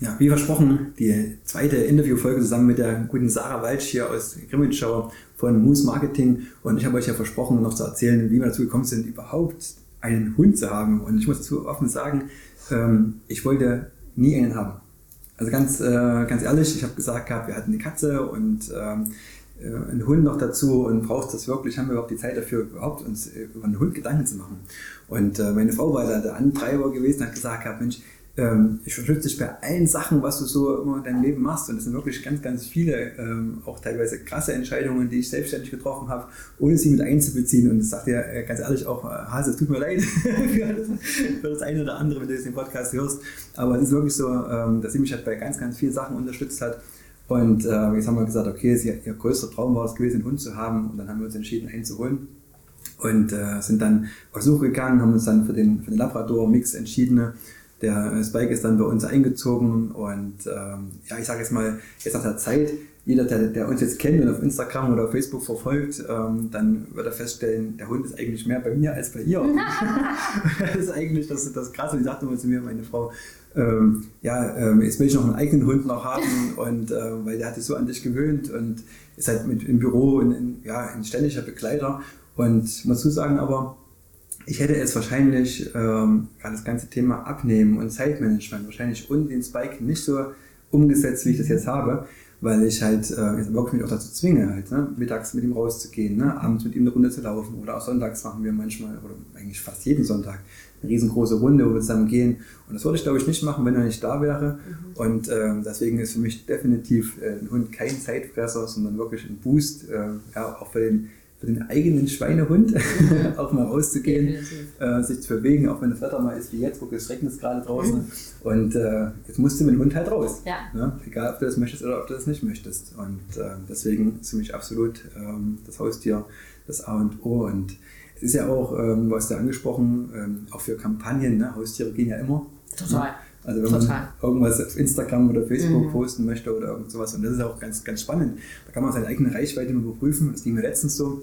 Ja, wie versprochen, die zweite Interviewfolge zusammen mit der guten Sarah Walsch hier aus Grimmitschau von Moose Marketing. Und ich habe euch ja versprochen, noch zu erzählen, wie wir dazu gekommen sind, überhaupt einen Hund zu haben. Und ich muss zu offen sagen, ähm, ich wollte nie einen haben. Also ganz, äh, ganz ehrlich, ich habe gesagt gehabt, wir hatten eine Katze und ähm, äh, einen Hund noch dazu und brauchst das wirklich, haben wir überhaupt die Zeit dafür, überhaupt uns über einen Hund Gedanken zu machen. Und äh, meine Frau war da der Antreiber gewesen, hat gesagt gehabt, Mensch, ähm, ich unterstütze dich bei allen Sachen, was du so immer in deinem Leben machst. Und das sind wirklich ganz, ganz viele, ähm, auch teilweise krasse Entscheidungen, die ich selbstständig getroffen habe, ohne sie mit einzubeziehen. Und das sagt dir äh, ganz ehrlich auch, äh, Hase, es tut mir leid für, das, für das eine oder andere, wenn du jetzt den Podcast hörst. Aber es ist wirklich so, ähm, dass sie mich halt bei ganz, ganz vielen Sachen unterstützt hat. Und äh, jetzt haben wir gesagt, okay, sie, ihr größter Traum war es gewesen, einen Hund zu haben. Und dann haben wir uns entschieden, einen zu holen. Und äh, sind dann auf Suche gegangen, haben uns dann für den, für den Labrador-Mix entschieden der Spike ist dann bei uns eingezogen und ähm, ja, ich sage jetzt mal, jetzt nach der Zeit, jeder, der, der, uns jetzt kennt und auf Instagram oder auf Facebook verfolgt, ähm, dann wird er feststellen, der Hund ist eigentlich mehr bei mir als bei ihr. das ist eigentlich das, das Krasse. Und die sagte immer zu mir, meine Frau, ähm, ja, ähm, jetzt will ich noch einen eigenen Hund noch haben und äh, weil der hat sich so an dich gewöhnt und ist halt mit, im Büro in, in, ja, ein ständiger Begleiter. Und muss zu sagen aber, ich hätte es wahrscheinlich, ähm, gerade das ganze Thema Abnehmen und Zeitmanagement, wahrscheinlich und den Spike nicht so umgesetzt, wie ich das jetzt habe, weil ich halt äh, jetzt wirklich mich auch dazu zwinge, halt, ne, mittags mit ihm rauszugehen, ne, abends mit ihm eine Runde zu laufen oder auch sonntags machen wir manchmal, oder eigentlich fast jeden Sonntag, eine riesengroße Runde, wo wir zusammen gehen. Und das würde ich, glaube ich, nicht machen, wenn er nicht da wäre. Mhm. Und ähm, deswegen ist für mich definitiv äh, ein Hund kein Zeitfresser, sondern wirklich ein Boost, äh, ja, auch für den für den eigenen Schweinehund auch mal rauszugehen, äh, sich zu bewegen, auch wenn das Wetter mal ist wie jetzt, wo es regnet gerade draußen. Mhm. Und äh, jetzt musst du mit dem Hund halt raus. Ja. Ne? Egal, ob du das möchtest oder ob du das nicht möchtest. Und äh, deswegen ist für mich absolut ähm, das Haustier das A und O. Und es ist ja auch, ähm, du hast ja angesprochen, ähm, auch für Kampagnen, ne? Haustiere gehen ja immer. Total. Ne? Also wenn Total. man irgendwas auf Instagram oder Facebook mhm. posten möchte oder irgend sowas. Und das ist auch ganz, ganz spannend. Da kann man seine eigene Reichweite überprüfen. Das ging mir letztens so.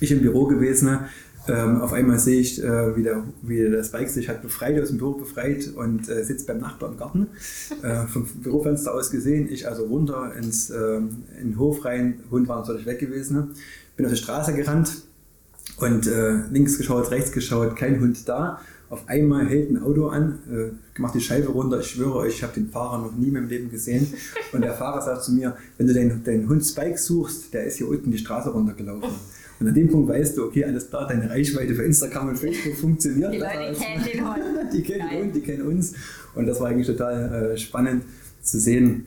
Ich im Büro gewesen, ähm, auf einmal sehe ich, äh, wie, der, wie der Spike sich hat befreit, aus dem Büro befreit und äh, sitzt beim Nachbar im Garten. Äh, vom Bürofenster aus gesehen, ich also runter ins, ähm, in den Hof rein, Hund war natürlich weg gewesen. Bin auf die Straße gerannt und äh, links geschaut, rechts geschaut, kein Hund da. Auf einmal hält ein Auto an, äh, macht die Scheibe runter. Ich schwöre euch, ich habe den Fahrer noch nie in meinem Leben gesehen. Und der Fahrer sagt zu mir, wenn du deinen, deinen Hund Spike suchst, der ist hier unten die Straße runtergelaufen. Und an dem Punkt weißt du, okay, alles klar, deine Reichweite für Instagram und Facebook funktioniert. Die Leute kennen den Hund. Die kennen den Hund, die kennen uns. Und das war eigentlich total äh, spannend zu sehen,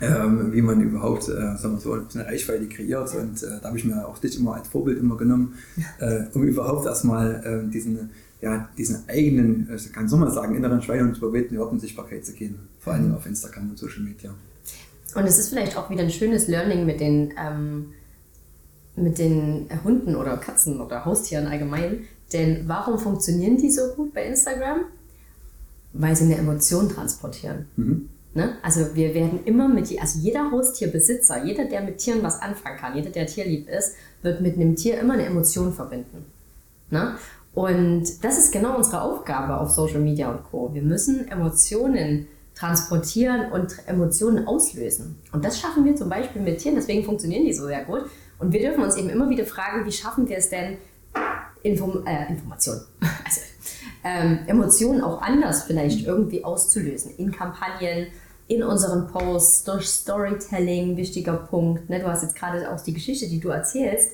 ähm, wie man überhaupt äh, sagen wir so, eine Reichweite kreiert. Und äh, da habe ich mir auch dich immer als Vorbild immer genommen, äh, um überhaupt erstmal äh, diesen ja, diesen eigenen, also kann so mal sagen, inneren Schweinehund zu überwinden, überhaupt in Sichtbarkeit zu gehen. Vor allem mhm. auf Instagram und Social Media. Und es ist vielleicht auch wieder ein schönes Learning mit den, ähm, mit den Hunden oder Katzen oder Haustieren allgemein. Denn warum funktionieren die so gut bei Instagram? Weil sie eine Emotion transportieren. Mhm. Ne? Also wir werden immer mit, also jeder Haustierbesitzer, jeder, der mit Tieren was anfangen kann, jeder, der tierlieb ist, wird mit einem Tier immer eine Emotion verbinden. Ne? Und das ist genau unsere Aufgabe auf Social Media und Co. Wir müssen Emotionen transportieren und Emotionen auslösen. Und das schaffen wir zum Beispiel mit Tieren, deswegen funktionieren die so sehr gut. Und wir dürfen uns eben immer wieder fragen, wie schaffen wir es denn, Inform äh, Informationen, also ähm, Emotionen auch anders vielleicht irgendwie auszulösen in Kampagnen, in unseren Posts, durch Storytelling, wichtiger Punkt. Ne? Du hast jetzt gerade auch die Geschichte, die du erzählst,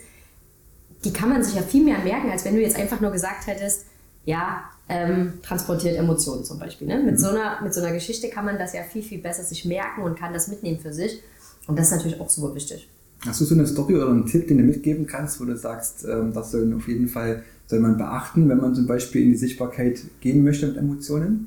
die kann man sich ja viel mehr merken, als wenn du jetzt einfach nur gesagt hättest, ja, ähm, transportiert Emotionen zum Beispiel. Ne? Mit, mhm. so einer, mit so einer Geschichte kann man das ja viel, viel besser sich merken und kann das mitnehmen für sich. Und das ist natürlich auch super wichtig. Hast du so eine Story oder einen Tipp, den du mitgeben kannst, wo du sagst, ähm, das soll auf jeden Fall soll man beachten, wenn man zum Beispiel in die Sichtbarkeit gehen möchte mit Emotionen?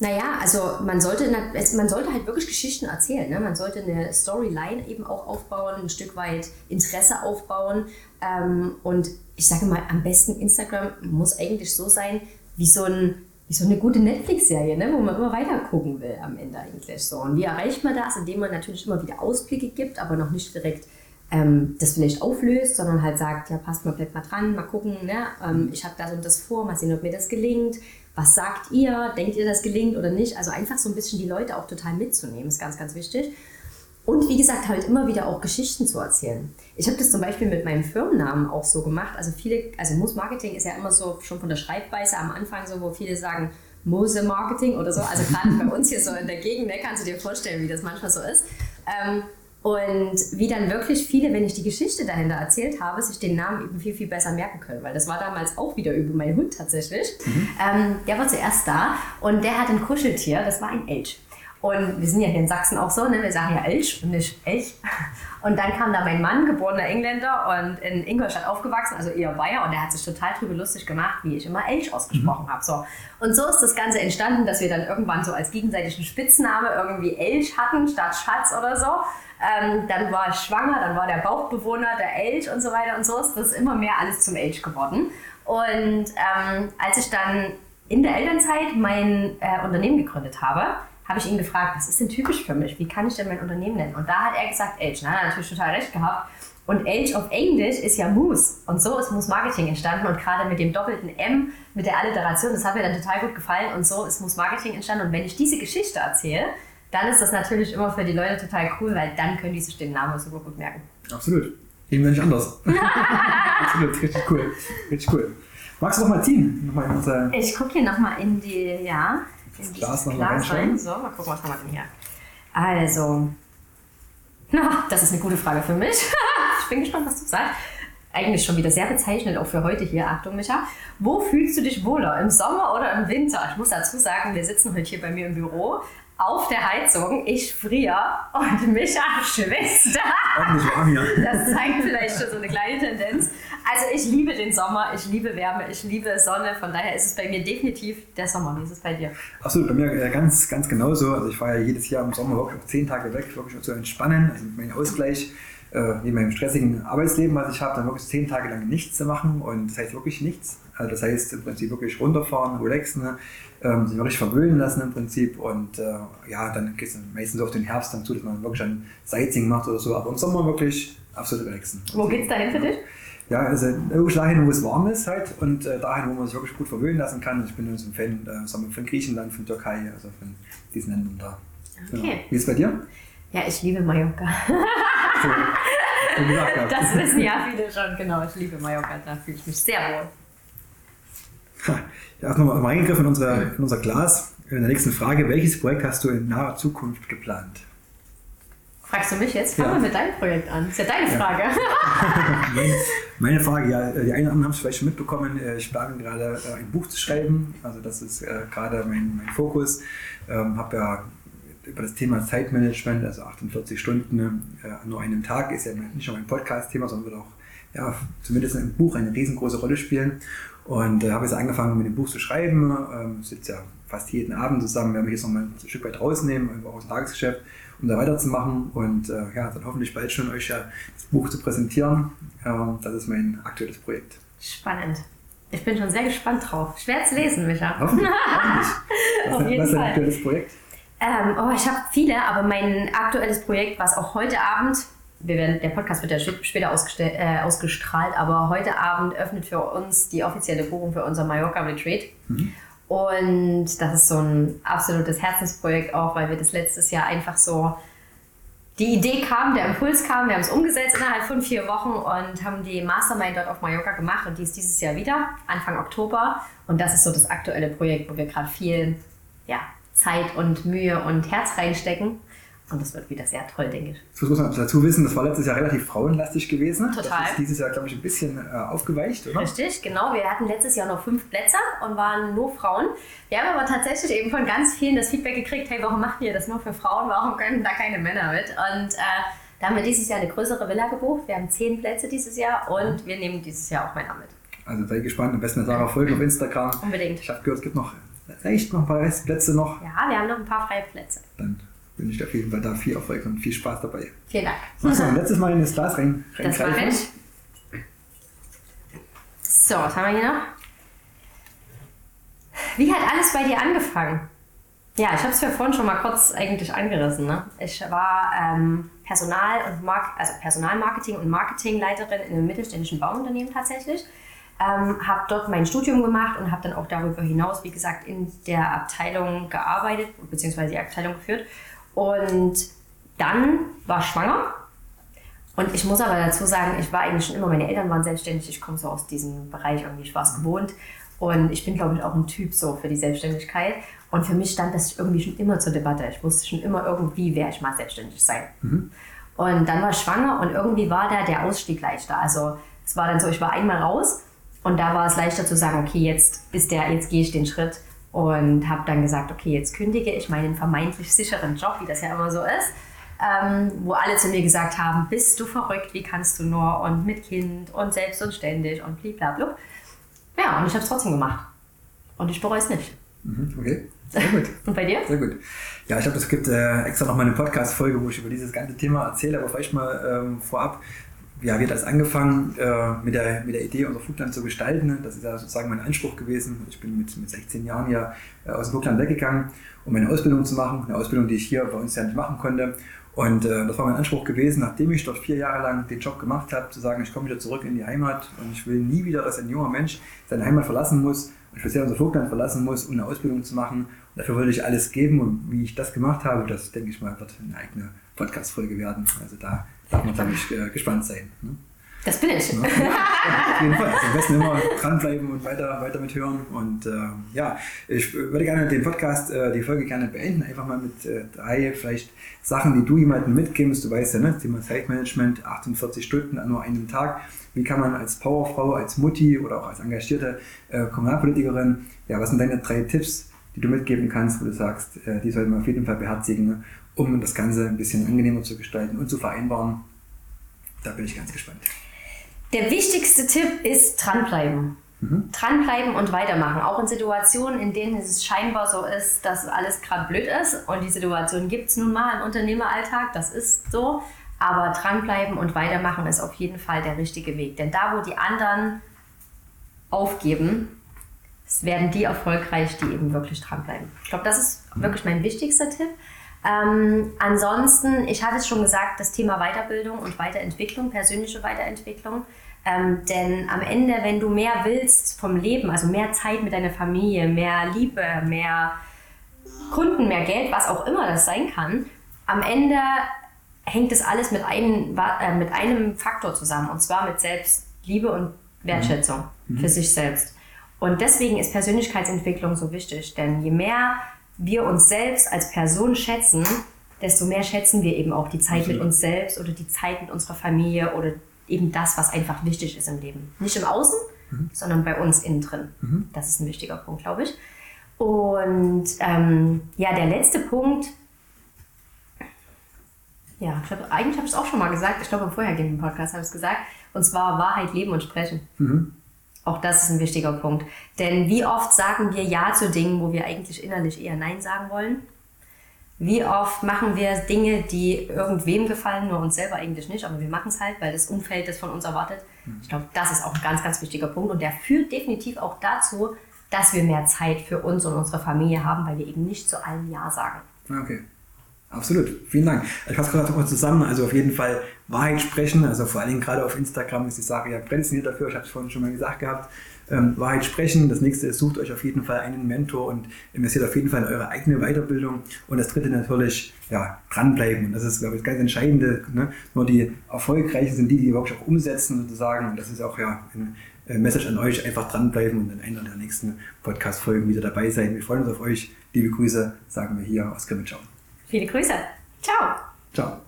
Naja, also man sollte, man sollte halt wirklich Geschichten erzählen. Ne? Man sollte eine Storyline eben auch aufbauen, ein Stück weit Interesse aufbauen. Ähm, und ich sage mal, am besten Instagram muss eigentlich so sein wie so, ein, wie so eine gute Netflix-Serie, ne? wo man immer weiter gucken will am Ende eigentlich. So. Und wie erreicht man das? Indem man natürlich immer wieder Ausblicke gibt, aber noch nicht direkt ähm, das vielleicht auflöst, sondern halt sagt, ja, passt mal, bleibt mal dran, mal gucken, ne? Ähm, ich habe das und das vor, mal sehen, ob mir das gelingt was sagt ihr? Denkt ihr, das gelingt oder nicht? Also einfach so ein bisschen die Leute auch total mitzunehmen, ist ganz, ganz wichtig. Und wie gesagt, halt immer wieder auch Geschichten zu erzählen. Ich habe das zum Beispiel mit meinem Firmennamen auch so gemacht. Also viele, also Muss Marketing ist ja immer so schon von der Schreibweise am Anfang so, wo viele sagen Mose Marketing oder so. Also gerade bei uns hier so in der Gegend, ne, kannst du dir vorstellen, wie das manchmal so ist. Ähm, und wie dann wirklich viele, wenn ich die Geschichte dahinter erzählt habe, sich den Namen eben viel, viel besser merken können. Weil das war damals auch wieder über meinen Hund tatsächlich. Mhm. Ähm, der war zuerst da und der hat ein Kuscheltier, das war ein Elch. Und wir sind ja hier in Sachsen auch so, ne? wir sagen ja Elch und nicht Elch. Und dann kam da mein Mann, geborener Engländer und in Ingolstadt aufgewachsen, also eher Bayer, und der hat sich total drüber lustig gemacht, wie ich immer Elch ausgesprochen mhm. habe. So. Und so ist das Ganze entstanden, dass wir dann irgendwann so als gegenseitigen Spitzname irgendwie Elch hatten statt Schatz oder so. Ähm, dann war ich schwanger, dann war der Bauchbewohner der Elch und so weiter und so ist das immer mehr alles zum Elch geworden. Und ähm, als ich dann in der Elternzeit mein äh, Unternehmen gegründet habe, habe ich ihn gefragt, was ist denn typisch für mich? Wie kann ich denn mein Unternehmen nennen? Und da hat er gesagt, Elch. Na, natürlich total recht gehabt. Und Elch auf Englisch ist ja Moose. Und so ist Moose Marketing entstanden. Und gerade mit dem doppelten M, mit der Alliteration, das hat mir dann total gut gefallen. Und so ist Moose Marketing entstanden. Und wenn ich diese Geschichte erzähle, dann ist das natürlich immer für die Leute total cool, weil dann können die sich den Namen super gut merken. Absolut. Eben wenn nicht anders. Absolut, richtig cool. Richtig cool. Magst du noch mal ziehen? Noch mal in unsere ich gucke hier nochmal in die, ja, in das Glas noch mal rein. So, mal gucken, was haben wir denn hier. Also, na, das ist eine gute Frage für mich. ich bin gespannt, was du sagst. Eigentlich schon wieder sehr bezeichnend auch für heute hier. Achtung, Micha. Wo fühlst du dich wohler? Im Sommer oder im Winter? Ich muss dazu sagen, wir sitzen heute hier bei mir im Büro auf der Heizung, ich friere und Micha schwitzt. Das zeigt vielleicht schon so eine kleine Tendenz. Also ich liebe den Sommer, ich liebe Wärme, ich liebe Sonne. Von daher ist es bei mir definitiv der Sommer. Wie ist es bei dir? Absolut, bei mir äh, ganz, ganz genauso. Also ich fahre ja jedes Jahr im Sommer wirklich zehn Tage weg, wirklich zu entspannen, also mein Ausgleich äh, neben meinem stressigen Arbeitsleben, was ich habe, dann wirklich zehn Tage lang nichts zu machen und das heißt wirklich nichts. Also das heißt im Prinzip wirklich runterfahren, relaxen, ähm, sich wirklich verwöhnen lassen im Prinzip und äh, ja, dann geht es meistens auf den Herbst dann zu, dass man wirklich ein Sightseeing macht oder so, aber im Sommer wirklich absolut relaxen. Wo geht es dahin für dich? Ja, also wirklich dahin, wo es warm ist halt und äh, dahin, wo man sich wirklich gut verwöhnen lassen kann. Ich bin so ein Fan äh, von Griechenland, von Türkei, also von diesen Ländern da. Okay. Genau. Wie ist es bei dir? Ja, ich liebe Mallorca. so, das wissen ja viele schon, genau. Ich liebe Mallorca, da fühle ich mich sehr wohl. Ja, erst nochmal reingegriffen in unser, in unser Glas. In der nächsten Frage, welches Projekt hast du in naher Zukunft geplant? Fragst du mich jetzt? Fangen ja. wir mit deinem Projekt an. Das ist ja deine Frage. meine, meine, Frage, ja, die einen oder anderen haben es vielleicht schon mitbekommen. Äh, ich plane gerade äh, ein Buch zu schreiben. Also das ist äh, gerade mein, mein Fokus. Ähm, habe ja über das Thema Zeitmanagement, also 48 Stunden äh, nur einem Tag, ist ja nicht nur ein Podcast-Thema, sondern wird auch ja, zumindest im Buch eine riesengroße Rolle spielen. Und äh, habe jetzt angefangen, mit dem Buch zu schreiben. Ähm, sitze ja fast jeden Abend zusammen. Wir werden mich jetzt noch mal ein Stück weit rausnehmen, auch aus dem Tagesgeschäft, um da weiterzumachen. Und äh, ja, dann hoffentlich bald schon euch ja das Buch zu präsentieren. Äh, das ist mein aktuelles Projekt. Spannend. Ich bin schon sehr gespannt drauf. Schwer zu lesen, Micha. Hoffentlich. Auf jeden was ist dein aktuelles Projekt? Ähm, oh, ich habe viele, aber mein aktuelles Projekt, was auch heute Abend, wir werden, der Podcast wird ja später äh, ausgestrahlt, aber heute Abend öffnet für uns die offizielle Buchung für unser Mallorca Retreat. Mhm. Und das ist so ein absolutes Herzensprojekt auch, weil wir das letztes Jahr einfach so die Idee kam, der Impuls kam, wir haben es umgesetzt innerhalb von vier Wochen und haben die Mastermind dort auf Mallorca gemacht und die ist dieses Jahr wieder, Anfang Oktober. Und das ist so das aktuelle Projekt, wo wir gerade viel ja, Zeit und Mühe und Herz reinstecken. Und das wird wieder sehr toll, denke ich. Das muss man dazu wissen, das war letztes Jahr relativ frauenlastig gewesen. Total. Das ist dieses Jahr, glaube ich, ein bisschen äh, aufgeweicht, oder? Richtig, genau. Wir hatten letztes Jahr noch fünf Plätze und waren nur Frauen. Wir haben aber tatsächlich eben von ganz vielen das Feedback gekriegt, hey, warum macht ihr das nur für Frauen? Warum können da keine Männer mit? Und äh, da haben wir dieses Jahr eine größere Villa gebucht. Wir haben zehn Plätze dieses Jahr und wir nehmen dieses Jahr auch Männer mit. Also sei gespannt. Am besten Sarah folgen auf Instagram. Unbedingt. Ich habe gehört, es gibt noch reicht noch ein paar Restplätze noch. Ja, wir haben noch ein paar freie Plätze. Dann wünsche ich auf jeden Fall da viel Erfolg und viel Spaß dabei. Vielen Dank. Du ein letztes Mal in das Glas rein, Das mache ich. So, was haben wir hier noch? Wie hat alles bei dir angefangen? Ja, ich habe es ja vorhin schon mal kurz eigentlich angerissen. Ne? Ich war ähm, Personal und Mark also Personalmarketing und Marketingleiterin in einem mittelständischen Bauunternehmen tatsächlich. Ähm, habe dort mein Studium gemacht und habe dann auch darüber hinaus, wie gesagt, in der Abteilung gearbeitet beziehungsweise die Abteilung geführt. Und dann war ich schwanger und ich muss aber dazu sagen, ich war eigentlich schon immer, meine Eltern waren selbstständig, ich komme so aus diesem Bereich irgendwie, ich war es gewohnt. Und ich bin, glaube ich, auch ein Typ so für die Selbstständigkeit. Und für mich stand das irgendwie schon immer zur Debatte. Ich wusste schon immer irgendwie, werde ich mal selbstständig sein. Und dann war ich schwanger und irgendwie war da der Ausstieg leichter. Also es war dann so, ich war einmal raus und da war es leichter zu sagen, okay, jetzt ist der, jetzt gehe ich den Schritt und habe dann gesagt, okay, jetzt kündige ich meinen vermeintlich sicheren Job, wie das ja immer so ist ähm, wo alle zu mir gesagt haben, bist du verrückt, wie kannst du nur und mit Kind und selbst und ständig und blablabla. Ja, und ich habe es trotzdem gemacht. Und ich bereue es nicht. Mhm, Okay, sehr gut. Und bei dir? Sehr gut. Ja, ich glaube, es gibt äh, extra noch mal eine Podcast-Folge, wo ich über dieses ganze Thema erzähle, aber vielleicht mal ähm, vorab. Ja, wie hat das angefangen, äh, mit, der, mit der Idee, unser Flugland zu gestalten? Das ist ja sozusagen mein Anspruch gewesen. Ich bin mit, mit 16 Jahren ja äh, aus dem Flugland weggegangen, um meine Ausbildung zu machen. Eine Ausbildung, die ich hier bei uns ja nicht machen konnte. Und äh, das war mein Anspruch gewesen, nachdem ich dort vier Jahre lang den Job gemacht habe, zu sagen, ich komme wieder zurück in die Heimat und ich will nie wieder, dass ein junger Mensch seine Heimat verlassen muss und speziell unser Flugland verlassen muss, um eine Ausbildung zu machen. Und dafür wollte ich alles geben und wie ich das gemacht habe, das denke ich mal, wird eine eigene Podcast-Folge werden. Also da darf man, glaube ich, äh, gespannt sein. Ne? Das bin ich. Ja, auf jeden Fall. Also am besten immer dranbleiben und weiter, weiter mithören. Und äh, ja, ich würde gerne den Podcast, äh, die Folge gerne beenden. Einfach mal mit äh, drei vielleicht Sachen, die du jemandem mitgibst. Du weißt ja, ne? das Thema Zeitmanagement, 48 Stunden an nur einem Tag. Wie kann man als Powerfrau, als Mutti oder auch als engagierte äh, Kommunalpolitikerin, ja, was sind deine drei Tipps, die du mitgeben kannst, wo du sagst, äh, die sollte man auf jeden Fall beherzigen, ne? Um das Ganze ein bisschen angenehmer zu gestalten und zu vereinbaren? Da bin ich ganz gespannt. Der wichtigste Tipp ist dranbleiben. Dranbleiben und weitermachen. Auch in Situationen, in denen es scheinbar so ist, dass alles gerade blöd ist. Und die Situation gibt es nun mal im Unternehmeralltag, das ist so. Aber dranbleiben und weitermachen ist auf jeden Fall der richtige Weg. Denn da, wo die anderen aufgeben, werden die erfolgreich, die eben wirklich dranbleiben. Ich glaube, das ist wirklich mein wichtigster Tipp. Ähm, ansonsten, ich hatte es schon gesagt, das Thema Weiterbildung und Weiterentwicklung, persönliche Weiterentwicklung. Ähm, denn am Ende, wenn du mehr willst vom Leben, also mehr Zeit mit deiner Familie, mehr Liebe, mehr Kunden, mehr Geld, was auch immer das sein kann, am Ende hängt das alles mit einem, äh, mit einem Faktor zusammen und zwar mit Selbstliebe und Wertschätzung für sich selbst. Und deswegen ist Persönlichkeitsentwicklung so wichtig, denn je mehr wir uns selbst als Person schätzen, desto mehr schätzen wir eben auch die Zeit mit uns selbst oder die Zeit mit unserer Familie oder eben das, was einfach wichtig ist im Leben. Nicht im Außen, sondern bei uns innen drin. Das ist ein wichtiger Punkt, glaube ich. Und ähm, ja, der letzte Punkt, ja, ich glaub, eigentlich habe ich es auch schon mal gesagt, ich glaube im vorhergehenden Podcast habe ich es gesagt, und zwar Wahrheit leben und sprechen. Auch das ist ein wichtiger Punkt. Denn wie oft sagen wir Ja zu Dingen, wo wir eigentlich innerlich eher Nein sagen wollen? Wie oft machen wir Dinge, die irgendwem gefallen, nur uns selber eigentlich nicht, aber wir machen es halt, weil das Umfeld das von uns erwartet. Ich glaube, das ist auch ein ganz, ganz wichtiger Punkt und der führt definitiv auch dazu, dass wir mehr Zeit für uns und unsere Familie haben, weil wir eben nicht zu allem Ja sagen. Okay. Absolut. Vielen Dank. Ich fasse gerade noch mal zusammen. Also auf jeden Fall Wahrheit sprechen. Also vor allen Dingen gerade auf Instagram ist die Sache ja prädestiniert dafür. Ich habe es vorhin schon mal gesagt gehabt. Ähm, Wahrheit sprechen. Das nächste ist, sucht euch auf jeden Fall einen Mentor und investiert auf jeden Fall in eure eigene Weiterbildung. Und das dritte natürlich, ja, dranbleiben. Und das ist, glaube ich, das ganz Entscheidende. Ne? Nur die Erfolgreichen sind die, die wirklich auch umsetzen sozusagen. Und das ist auch ja ein äh, Message an euch. Einfach dranbleiben und in einer der nächsten Podcast-Folgen wieder dabei sein. Wir freuen uns auf euch. Liebe Grüße, sagen wir hier aus Grimmitschau. Viele Grüße. Ciao. Ciao.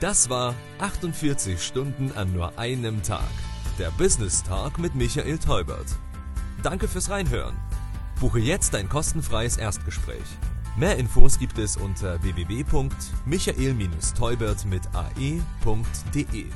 Das war 48 Stunden an nur einem Tag. Der Business Talk mit Michael Teubert. Danke fürs Reinhören. Buche jetzt ein kostenfreies Erstgespräch. Mehr Infos gibt es unter www.michael-teubert mit ae.de.